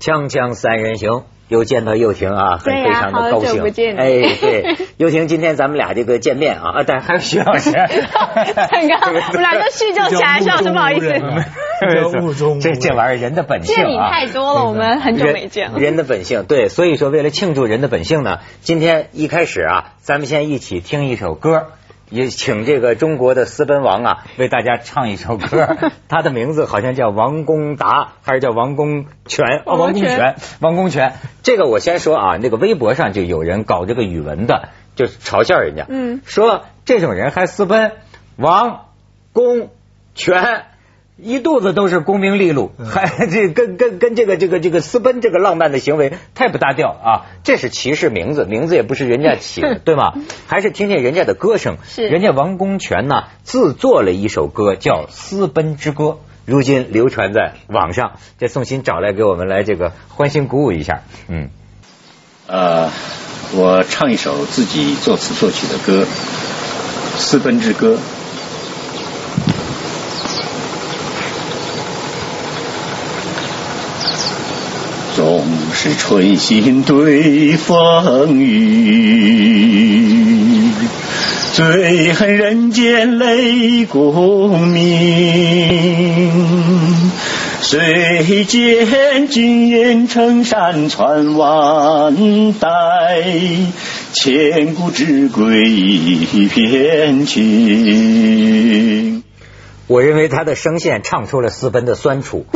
锵锵三人行，又见到又婷啊，很非常的高兴。好久不见哎，对，又婷，今天咱们俩这个见面啊，啊，但还有徐老师，很 刚，我们俩都叙旧起来，徐老师不好意思，这这玩意儿人的本性见你啊。太多了，我们很久没见了。人的本性，对，所以说为了庆祝人的本性呢，今天一开始啊，咱们先一起听一首歌，也请这个中国的私奔王啊为大家唱一首歌，他的名字好像叫王公达，还是叫王公权？哦，王王公权，王公权。这个我先说啊，那个微博上就有人搞这个语文的，就是嘲笑人家，嗯说这种人还私奔，王公权。一肚子都是功名利禄，还这跟跟跟这个这个这个私奔这个浪漫的行为太不搭调啊！这是歧视名字，名字也不是人家起的，对吗？还是听听人家的歌声。是人家王功权呢自作了一首歌叫《私奔之歌》，如今流传在网上。这宋鑫找来给我们来这个欢欣鼓舞一下，嗯，呃，我唱一首自己作词作曲的歌《私奔之歌》。总是春心对风雨，最恨人间泪功名。虽见君烟成山川万代，千古之归一片情。我认为他的声线唱出了私奔的酸楚，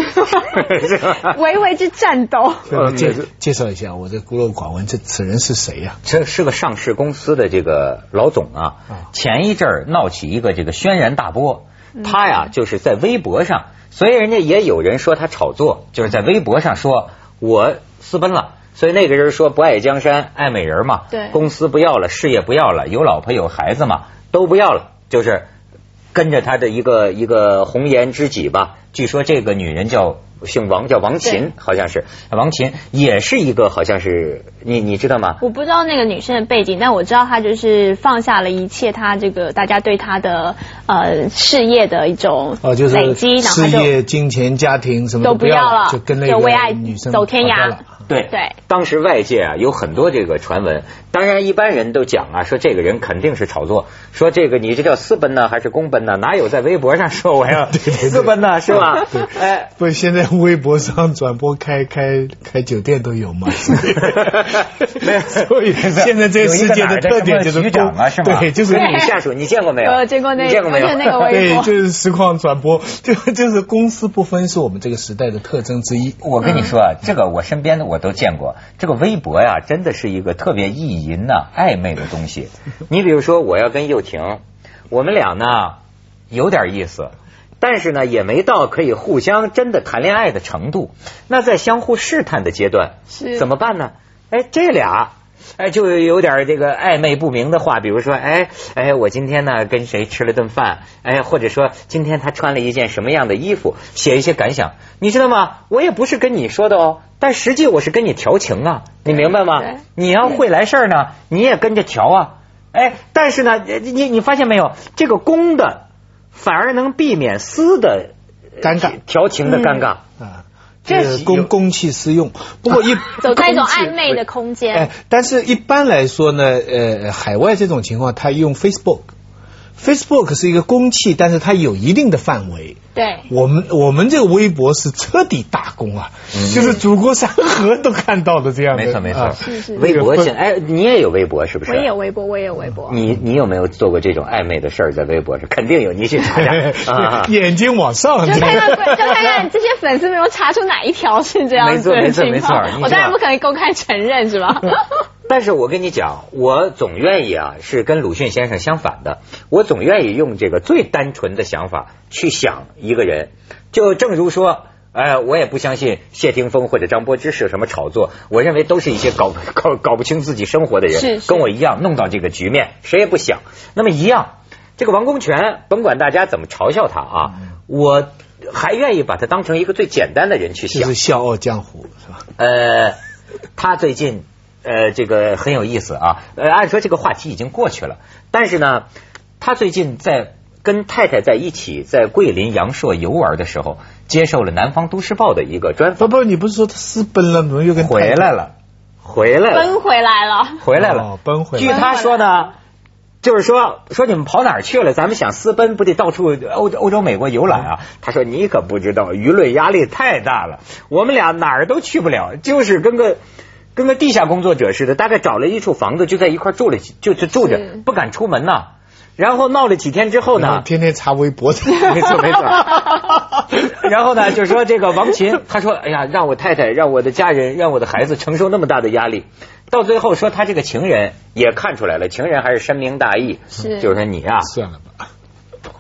是吧？微微之颤抖，呃介介绍一下，我这孤陋寡闻，这此人是谁呀？这是个上市公司的这个老总啊啊，前一阵儿闹起一个这个轩然大波，他呀就是在微博上，所以人家也有人说他炒作，就是在微博上说我私奔了。所以那个人说不爱江山爱美人嘛，对公司不要了，事业不要了，有老婆有孩子嘛，都不要了，就是跟着他的一个一个红颜知己吧。据说这个女人叫姓王，叫王琴，好像是王琴，也是一个好像是你你知道吗？我不知道那个女生的背景，但我知道她就是放下了一切，她这个大家对她的呃事业的一种哦，就是累积，然后事业、金钱、家庭什么都不要了就跟那个为爱女生走天涯了对对当时外界啊有很多这个传闻，当然一般人都讲啊，说这个人肯定是炒作，说这个你这叫私奔呢还是公奔呢？哪有在微博上说我要 私奔呢？是吧？哎，不，现在微博上转播开开开酒店都有嘛？没有所以现在这个世界的特点就是长啊是吗对，就是跟你下属，你见过没有？见过那你见过没有？那个微对，就是实况转播，就就是公私不分是我们这个时代的特征之一。我跟你说啊，这个我身边的我都见过。这个微博呀，真的是一个特别意淫呐、暧昧的东西。你比如说，我要跟又婷，我们俩呢有点意思，但是呢也没到可以互相真的谈恋爱的程度。那在相互试探的阶段，是怎么办呢？哎，这俩。哎，就有点这个暧昧不明的话，比如说，哎哎，我今天呢跟谁吃了顿饭，哎，或者说今天他穿了一件什么样的衣服，写一些感想，你知道吗？我也不是跟你说的哦，但实际我是跟你调情啊，你明白吗？你要会来事儿呢，你也跟着调啊，哎，但是呢，你你发现没有，这个公的反而能避免私的尴尬调情的尴尬。啊，这这是公公器私用。不过 一走在一种暧昧的空间哎，，但是一般来说呢，呃，海外这种情况，他用 Facebook。Facebook 是一个公器，但是它有一定的范围。对，我们我们这个微博是彻底打工啊，就是祖国山河都看到的这样的。没错没错啊，是是微博这个现哎，你也有微博是不是？我也有微博，我也有微博。你你有没有做过这种暧昧的事儿在微博上？肯定有，你去查查 啊。眼睛往上，就看看，就看看这些粉丝没有查出哪一条是这样子的没错没情况错没错你知道我当然不可能公开承认，是吧？但是我跟你讲，我总愿意啊，是跟鲁迅先生相反的，我总愿意用这个最单纯的想法去想一个人。就正如说，哎，我也不相信谢霆锋或者张柏芝是什么炒作，我认为都是一些搞 搞搞不清自己生活的人，是是跟我一样弄到这个局面，谁也不想。那么一样，这个王功权，甭管大家怎么嘲笑他啊，我还愿意把他当成一个最简单的人去想就是。笑傲江湖是吧？呃，他最近呃这个很有意思啊，呃，按说这个话题已经过去了，但是呢，他最近在跟太太在一起在桂林阳朔游玩的时候，接受了《南方都市报》的一个专访，不不，你不是说他私奔了，怎么又跟回来了，回来了，奔回来了。回来了哦，奔回来据他说呢，就是说说你们跑哪儿去了？咱们想私奔，不得到处欧洲、欧洲、美国游览啊？他说你可不知道，舆论压力太大了，我们俩哪儿都去不了，就是跟个。跟个地下工作者似的，大概找了一处房子，就在一块住了，就就住着，不敢出门呐。然后闹了几天之后呢，天天查微博，没 错没错。然后呢，就说这个王琴，他说：“哎呀，让我太太、让我的家人、让我的孩子承受那么大的压力。”到最后说他这个情人也看出来了，情人还是深明大义，是就是说你啊，算了吧。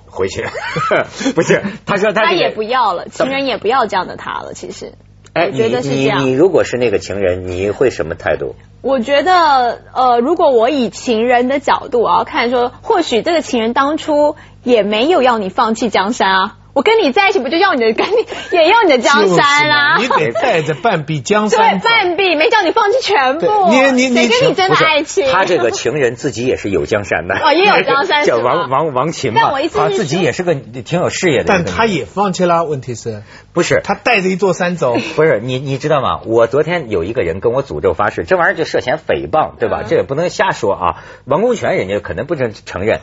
回去，不是他说他这个他也不要了，情人也不要这样的他了。其实，哎，我觉得是这样你如果是那个情人，你会什么态度？我觉得，呃，如果我以情人的角度，我要看说，或许这个情人当初也没有要你放弃江山啊。我跟你在一起，不就要你的，跟你也要你的江山啦、就是你得带着半壁江山，对。半壁没叫你放弃全部。对你你你谁跟你真的爱情？他这个情人自己也是有江山的，哦也有江山叫王王王琴嘛，但我意思是他自己也是个挺有事业的但他也放弃了，问题是不是他带着一座山走。不是你，你知道吗？我昨天有一个人跟我诅咒发誓，这玩意儿就涉嫌诽谤，对吧？嗯这也不能瞎说啊。王功权人家可能不承承认，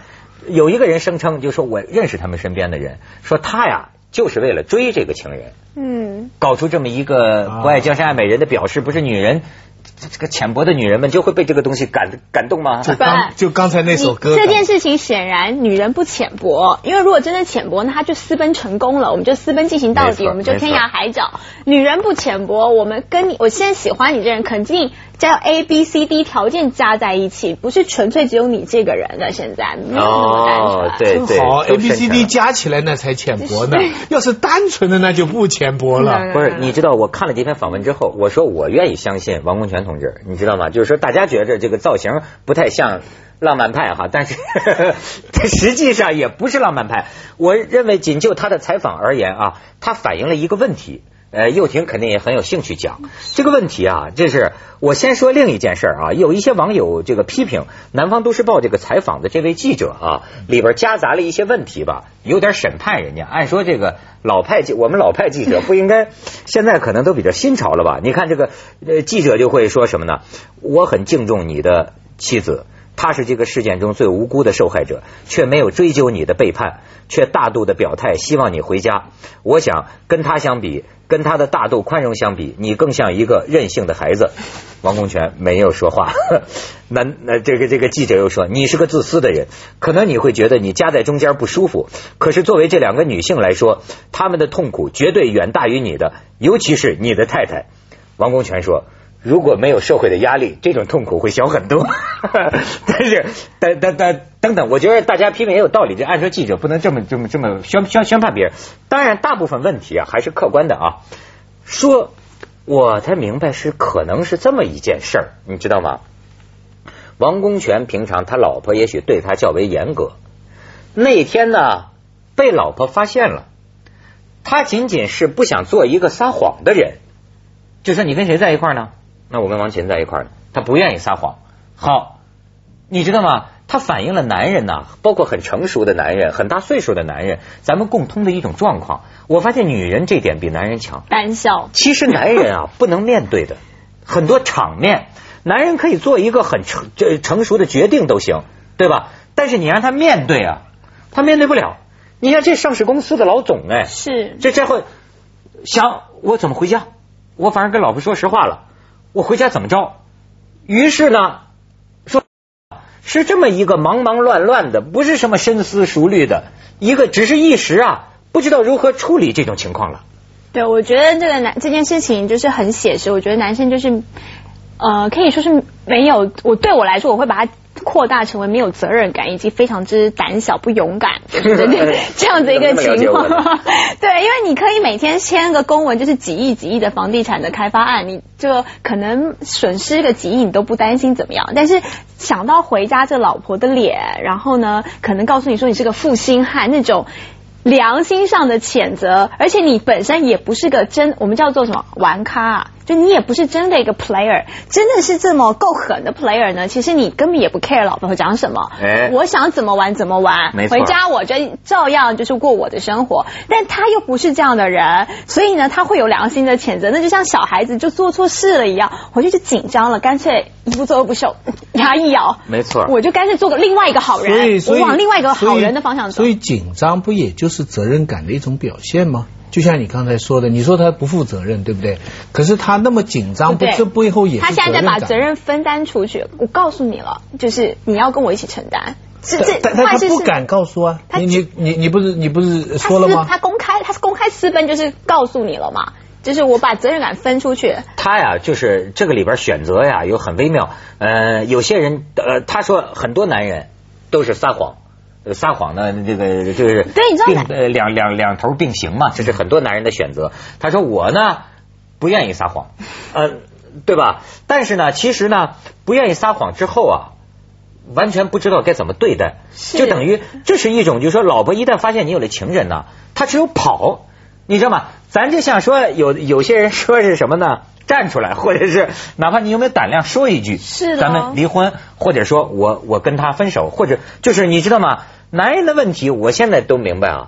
有一个人声称，就说我认识他们身边的人，说他呀就是为了追这个情人，嗯，搞出这么一个不爱江山爱美人的表示，不是女人。这这个浅薄的女人们就会被这个东西感感动吗？就刚就刚才那首歌，这件事情显然女人不浅薄，因为如果真的浅薄，那她就私奔成功了，我们就私奔进行到底，我们就天涯海角。女人不浅薄，我们跟你，我现在喜欢你这人，肯定加 A B C D 条件加在一起，不是纯粹只有你这个人的。现在没有那么单纯。哦对对，好，A B C D 加起来那才浅薄呢。要是单纯的那就不浅薄了。嗯不是，你知道我看了这篇访问之后，我说我愿意相信王功权同志，你知道吗？就是说大家觉着这个造型不太像浪漫派哈，但是 他实际上也不是浪漫派。我认为仅就他的采访而言啊，他反映了一个问题。呃，幼婷肯定也很有兴趣讲这个问题啊。这是我先说另一件事儿啊，有一些网友这个批评《南方都市报》这个采访的这位记者啊，里边夹杂了一些问题吧，有点审判人家。按说这个老派记，我们老派记者不应该，现在可能都比较新潮了吧？你看这个呃记者就会说什么呢？我很敬重你的妻子。他是这个事件中最无辜的受害者，却没有追究你的背叛，却大度的表态希望你回家。我想跟他相比，跟他的大度宽容相比，你更像一个任性的孩子。王功权没有说话。那那这个这个记者又说，你是个自私的人，可能你会觉得你夹在中间不舒服，可是作为这两个女性来说，她们的痛苦绝对远大于你的，尤其是你的太太。王功权说。如果没有社会的压力，这种痛苦会小很多。但是，等等等等等，我觉得大家批评也有道理。这按说记者不能这么这么这么宣宣宣判别人。当然，大部分问题啊还是客观的啊。说，我才明白是可能是这么一件事儿，你知道吗？王功权平常他老婆也许对他较为严格，那天呢被老婆发现了，他仅仅是不想做一个撒谎的人。就说你跟谁在一块呢？那我跟王琴在一块儿呢。他不愿意撒谎。好，你知道吗？他反映了男人呐，包括很成熟的男人、很大岁数的男人，咱们共通的一种状况。我发现女人这点比男人强。胆小。其实男人啊，不能面对的很多场面，男人可以做一个很成这成熟的决定都行，对吧？但是你让他面对啊，他面对不了。你像这上市公司的老总哎，是这这会想我怎么回家？我反正跟老婆说实话了，我回家怎么着？于是呢，说是这么一个忙忙乱乱的，不是什么深思熟虑的，一个只是一时啊，不知道如何处理这种情况了。对，我觉得这个男这件事情就是很写实。我觉得男生就是，呃，可以说是没有我对我来说，我会把他扩大成为没有责任感以及非常之胆小不勇敢，就是 这样子一个情况。对，因为你可以每天签个公文，就是几亿几亿的房地产的开发案，你就可能损失个几亿你都不担心怎么样，但是想到回家这老婆的脸，然后呢，可能告诉你说你是个负心汉那种。良心上的谴责，而且你本身也不是个真，我们叫做什么玩咖啊？就你也不是真的一个 player，真的是这么够狠的 player 呢，其实你根本也不 care 老婆讲什么，哎。我想怎么玩怎么玩，没回家我就照样就是过我的生活，但他又不是这样的人，所以呢，他会有良心的谴责，那就像小孩子就做错事了一样，回去就紧张了，干脆一不做二不休，牙一咬，没错。我就干脆做个另外一个好，人，所以我往另外一个好人的方向走。所。以紧张不也就是责任感的一种表现吗？就像你刚才说的，你说他不负责任，对不对？可是他那么紧张，不对这背后也是他现在在把责任分担出去，我告诉你了，就是你要跟我一起承担。这这但但他坏事是不敢告诉啊！你你你你不是你不是说了吗？他公开他是公开私奔，就是告诉你了嘛，就是我把责任感分出去。他呀，就是这个里边选择呀，有很微妙。呃，有些人，呃，他说很多男人都是撒谎。呃撒谎呢，这个就是对你知道呃两两两头并行嘛，这是很多男人的选择。他说我呢不愿意撒谎，呃，对吧？但是呢，其实呢，不愿意撒谎之后啊，完全不知道该怎么对待，是就等于这是一种，就是说，老婆一旦发现你有了情人呢，她只有跑，你知道吗？咱就像说有有些人说是什么呢？站出来，或者是哪怕你有没有胆量说一句，是咱们离婚，或者说我我跟他分手，或者就是你知道吗？男人的问题，我现在都明白啊，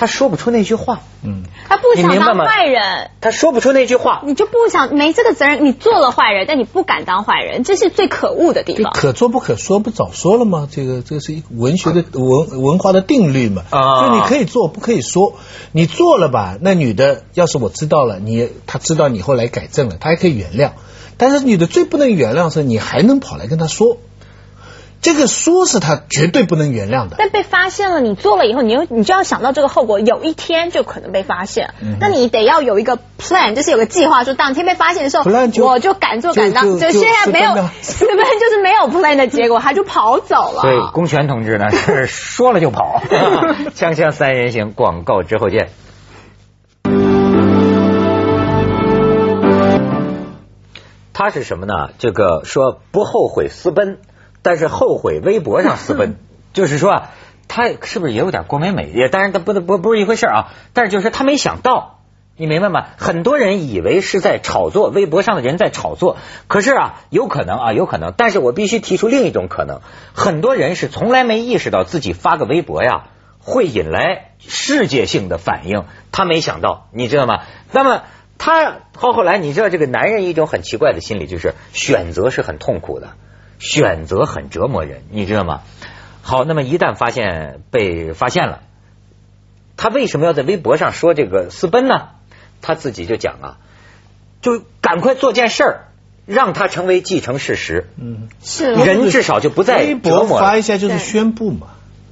他说不出那句话，嗯，他不想当坏人，他说不出那句话，你就不想没这个责任，你做了坏人，但你不敢当坏人，这是最可恶的地就方。可做不可说，不早说了吗？这个这个是一文学的文文化的定律嘛。啊就你可以做，不可以说。你做了吧，那女的要是我知道了，你她知道你后来改正了，她还可以原谅。但是女的最不能原谅是，你还能跑来跟她说，这个说是他绝对不能原谅的。但被发现了，你做了以后，你又你就要想到这个后果，有一天就可能被发现。嗯那你得要有一个 plan，就是有个计划，说当天被发现的时候 plan 就我就敢做敢当。就现在没有私奔 就是没有 plan 的结果，他就跑走了。所以公权同志呢 是说了就跑。锵锵三人行，广告之后见。他是什么呢？这个说不后悔私奔，但是后悔微博上私奔，就是说啊，他是不是也有点郭美美？也当然他不不不是一回事啊。但是就是他没想到，你明白吗？很多人以为是在炒作，微博上的人在炒作，可是啊，有可能啊，有可能。但是我必须提出另一种可能，很多人是从来没意识到自己发个微博呀。会引来世界性的反应，他没想到，你知道吗？那么他后后来，你知道这个男人一种很奇怪的心理，就是选择是很痛苦的，选择很折磨人，你知道吗？好，那么一旦发现被发现了，他为什么要在微博上说这个私奔呢？他自己就讲啊，就赶快做件事儿，让他成为既成事实。嗯，是人至少就不再微博折磨了发一下就是宣布嘛，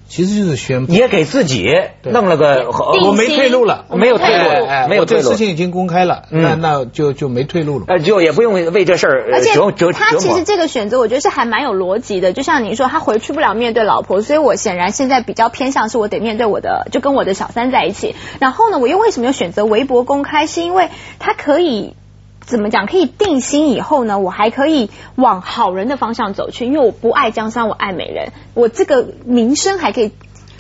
其实就是宣布。也给自己弄了个，我没退路了，没有退路没有退路我这个事。情已经公开了，嗯那那就就没退路了。呃，就也不用为这事儿呃而且他其实。这个选择，我觉得是还蛮有逻辑的。就像你说，他回去不了面对老婆，所以我显然现在比较偏向是我得面对我的，就跟我的小三在一起。然后呢，我又为什么要选择微博公开？是因为他可以。怎么讲？可以定心以后呢，我还可以往好人的方向走去，因为我不爱江山，我爱美人，我这个名声还可以。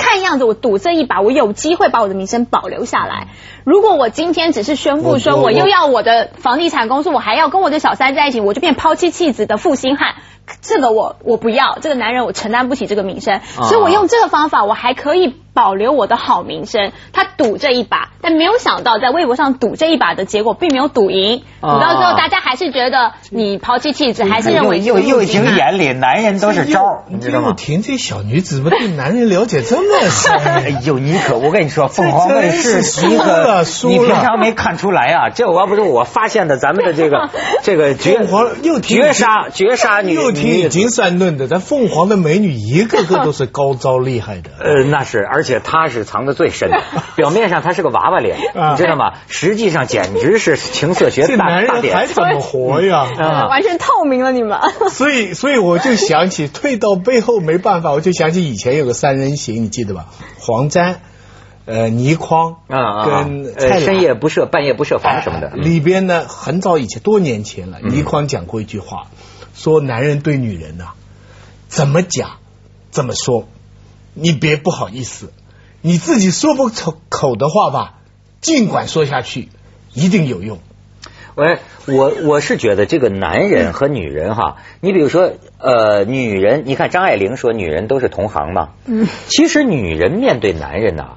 看样子我赌这一把，我有机会把我的名声保留下来。如果我今天只是宣布说我又要我的房地产公司，我还要跟我的小三在一起，我就变抛妻弃子的负心汉。这个我我不要，这个男人我承担不起这个名声，所以我用这个方法，我还可以保留我的好名声。他赌这一把，但没有想到在微博上赌这一把的结果并没有赌赢，赌到最后大家还是觉得你抛妻弃子，还是认为又又负心汉挺眼里，男人都是招，你知道吗？又婷这小女子怎么对男人了解这么深哎深？呦，你可我跟你说，凤凰卫视 输了可输了你平常没看出来啊？这我要不是我发现的，咱们的这个这个绝绝杀绝杀女又听已经算论的，咱凤凰的美女一个个都是高招厉害的。呃，那是，而且她是藏的最深的，表面上她是个娃娃脸，啊你知道吗？实际上简直是情色学这大男人大典还怎么活呀？啊 完全透明了你们。所以，所以我就想起退到背后没办法，我就想起以前有个三人行，你记得吧？黄沾、呃倪匡啊啊，跟深夜不设半夜不设防什么的，嗯里边呢，很早以前，多年前了，倪匡讲过一句话，说男人对女人呐、怎么讲，怎么说，你别不好意思，你自己说不出口的话吧，尽管说下去，一定有用。喂，我我是觉得这个男人和女人哈，你比如说呃，女人，你看张爱玲说女人都是同行嘛，嗯，其实女人面对男人呐、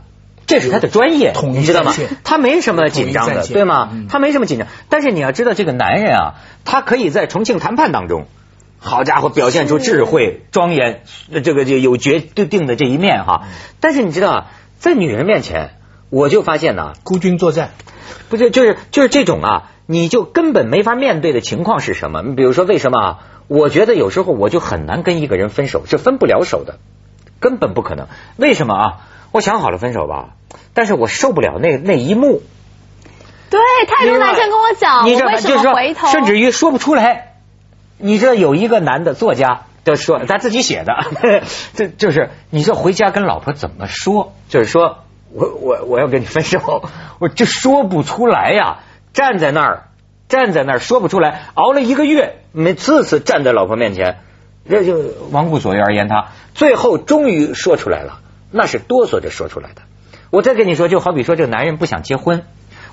这是他的专业，你知道吗战线？她没什么紧张的，对吗他？没什么紧张，但是你要知道，这个男人啊，他可以在重庆谈判当中。好家伙，表现出智慧、庄严，这个就有决定的这一面哈。但是你知道啊，在女人面前，我就发现呢、孤军作战，不是，就是就是这种啊，你就根本没法面对的情况是什么？你比如说，为什么啊？我觉得有时候我就很难跟一个人分手，是分不了手的，根本不可能。为什么啊？我想好了分手吧，但是我受不了那那一幕。对，太多男生跟我讲，你为什就说么回头？甚至于说不出来。你知道有一个男的作家就说，他自己写的，这就是你这回家跟老婆怎么说？就是说我我我要跟你分手，我就说不出来呀，站在那儿站在那儿说不出来，熬了一个月，每次次站在老婆面前，这就罔顾左右而言他，最后终于说出来了，那是哆嗦着说出来的。我再跟你说，就好比说这个男人不想结婚。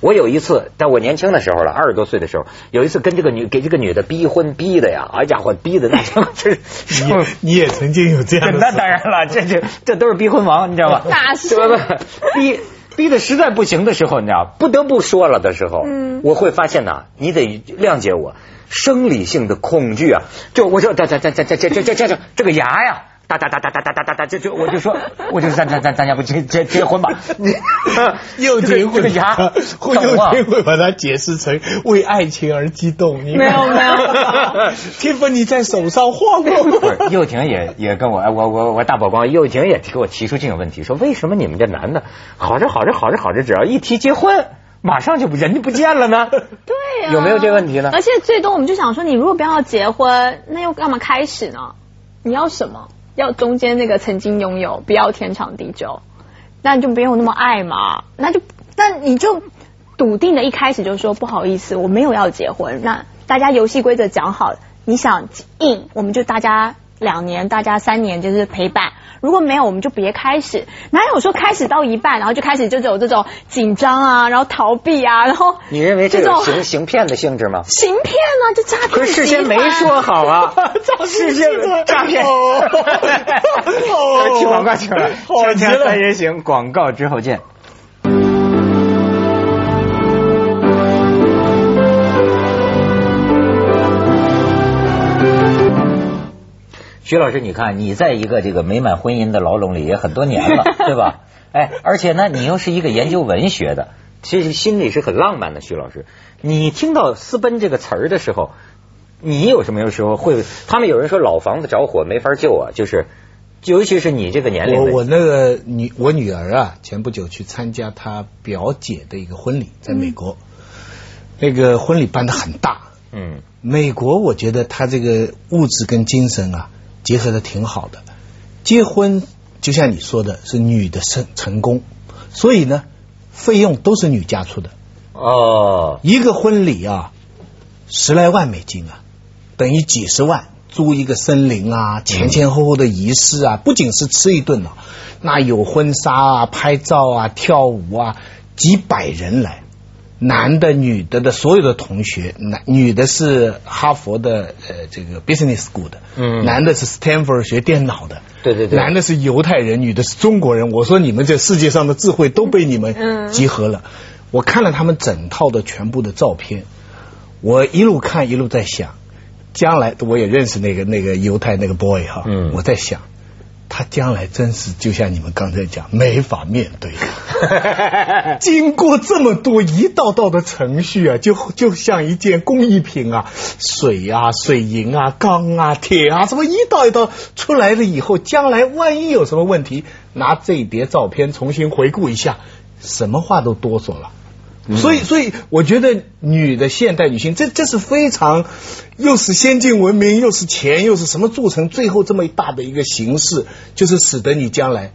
我有一次，在我年轻的时候了，二十多岁的时候，有一次跟这个女给这个女的逼婚逼的呀，哎家伙，逼的那家伙这是你你也曾经有这样的那当然了，这这这都是逼婚王，你知道吧？那是对吧？逼逼的实在不行的时候，你知道，不得不说了的时候，嗯我会发现呐，你得谅解我生理性的恐惧啊！就我说，这这这这这这这这这这个牙呀。哒哒哒哒哒哒哒哒哒，这就我就说，我就咱咱咱咱要不结结结婚吧？你 又这个结婚，这个牙会又会把它解释成为爱情而激动。没有没有天芬你在手上晃不动。是，幼婷也也跟我，哎我我我大宝光，幼婷也给我提出这种问题，说为什么你们这男的好着好着好着好着，只要一提结婚，马上就不人就不见了呢？对呀、有没有这个问题呢而且最多我们就想说，你如果不要结婚，那又干嘛开始呢？你要什么？要中间那个曾经拥有，不要天长地久，那你就没有那么爱嘛？那就那你就笃定的一开始就说不好意思，我没有要结婚。那大家游戏规则讲好，你想硬，我们就大家两年，大家三年就是陪伴。如果没有，我们就别开始。哪有说开始到一半，然后就开始就有这种紧张啊，然后逃避啊，然后你认为这种有行行骗的性质吗？行骗啊，这诈骗。可是事先没说。好啊，事先诈骗。哦 去广告去了，好极了锵锵三人行，广告之后见。徐老师，你看你在一个这个美满婚姻的牢笼里也很多年了，对吧？哎，而且呢，你又是一个研究文学的，其实心里是很浪漫的。徐老师，你听到“私奔”这个词儿的时候，你有什么有时候会？他们有人说老房子着火没法救啊，就是尤其是你这个年龄我我那个女我女儿啊，前不久去参加她表姐的一个婚礼，在美国，那个婚礼办的很大。嗯美国我觉得他这个物质跟精神啊结合的挺好的。结婚就像你说的，是女的成成功，所以呢，费用都是女家出的。哦一个婚礼啊，十来万美金啊，等于几十万。租一个森林啊，前前后后的仪式啊，不仅是吃一顿啊，那有婚纱啊、拍照啊、跳舞啊，几百人来，男的、女的的所有的同学，男女的是哈佛的呃这个 business school 的，嗯男的是 Stanford 学电脑的，对对对男的是犹太人，女的是中国人。我说你们这世界上的智慧都被你们嗯集合了。我看了他们整套的全部的照片，我一路看一路在想，将来我也认识那个那个犹太那个 boy 哈，嗯我在想。他将来真是就像你们刚才讲，没法面对。经过这么多一道道的程序啊，就就像一件工艺品啊，水啊、水银啊、钢啊、铁啊，什么一道一道出来了以后，将来万一有什么问题，拿这一叠照片重新回顾一下，什么话都哆嗦了。所以，所以我觉得女的现代女性，这这是非常又是先进文明，又是钱，又是什么铸成最后这么一大的一个形式，就是使得你将来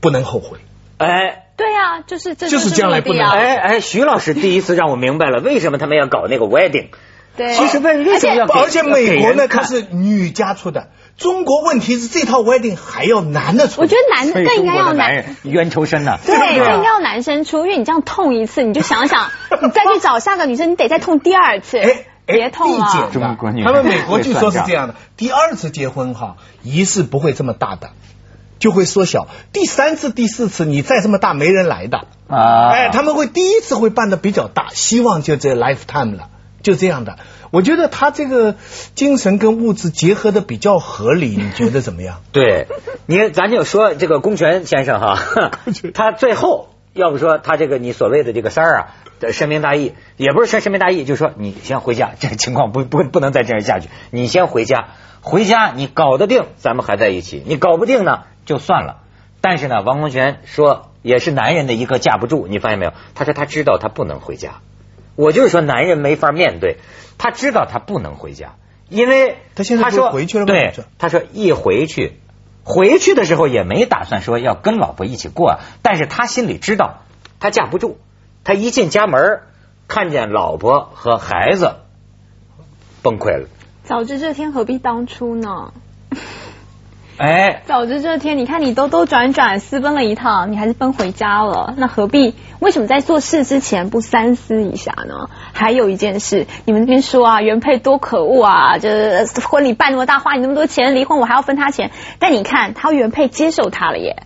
不能后悔。哎。对呀、就是这就是将来不能哎哎，徐老师第一次让我明白了为什么他们要搞那个 wedding。对，其实为为什么要给而且美国呢，它是女家出的，中国问题是这套 wedding 还要男的出。我觉得男的更应该要男人冤仇深呐。对，更应该要男生出，因为你这样痛一次，你就想想，你再去找下个女生，你得再痛第二次。哎，别痛了。中国他们美国据说是这样的，第二次结婚哈，仪式不会这么大的，就会缩小。第三次、第四次，你再这么大，没人来的啊。哎，他们会第一次会办的比较大，希望就这 lifetime 了，就这样的。我觉得他这个精神跟物质结合的比较合理，你觉得怎么样？对，你咱就说这个公权先生哈，他最后要不说他这个你所谓的这个三儿啊的深明大义，也不是深深明大义，就说你先回家，这个情况不不不能再这样下去，你先回家，回家你搞得定，咱们还在一起；你搞不定呢，就算了。但是呢，王公权说也是男人的一个架不住，你发现没有？他说他知道他不能回家，我就是说男人没法面对。他知道他不能回家，因为他现在说回去了吗对，他说一回去，回去的时候也没打算说要跟老婆一起过，但是他心里知道他架不住，他一进家门看见老婆和孩子崩溃了。早知这天何必当初呢？哎，早知这天，你看你兜兜转转私奔了一趟，你还是奔回家了，那何必？为什么在做事之前不三思一下呢？还有一件事，你们那边说啊，原配多可恶啊，这婚礼办那么大，花你那么多钱，离婚我还要分他钱。但你看他原配接受他了耶，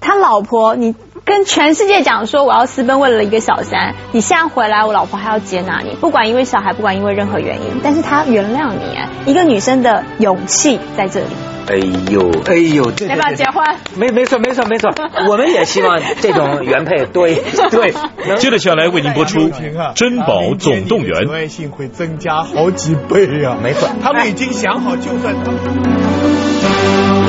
他老婆你跟全世界讲说我要私奔为了一个小三，你现在回来我老婆还要接纳你，不管因为小孩，不管因为任何原因，但是她原谅你，一个女生的勇气在这里。哎呦，哎呦，要不要结婚？没，没错，没错，没错。我们也希望这种原配多一 对。接着下来为您播出《珍宝总动员》，可爱性会增加好几倍呀。没错，他们已经想好，就算他们。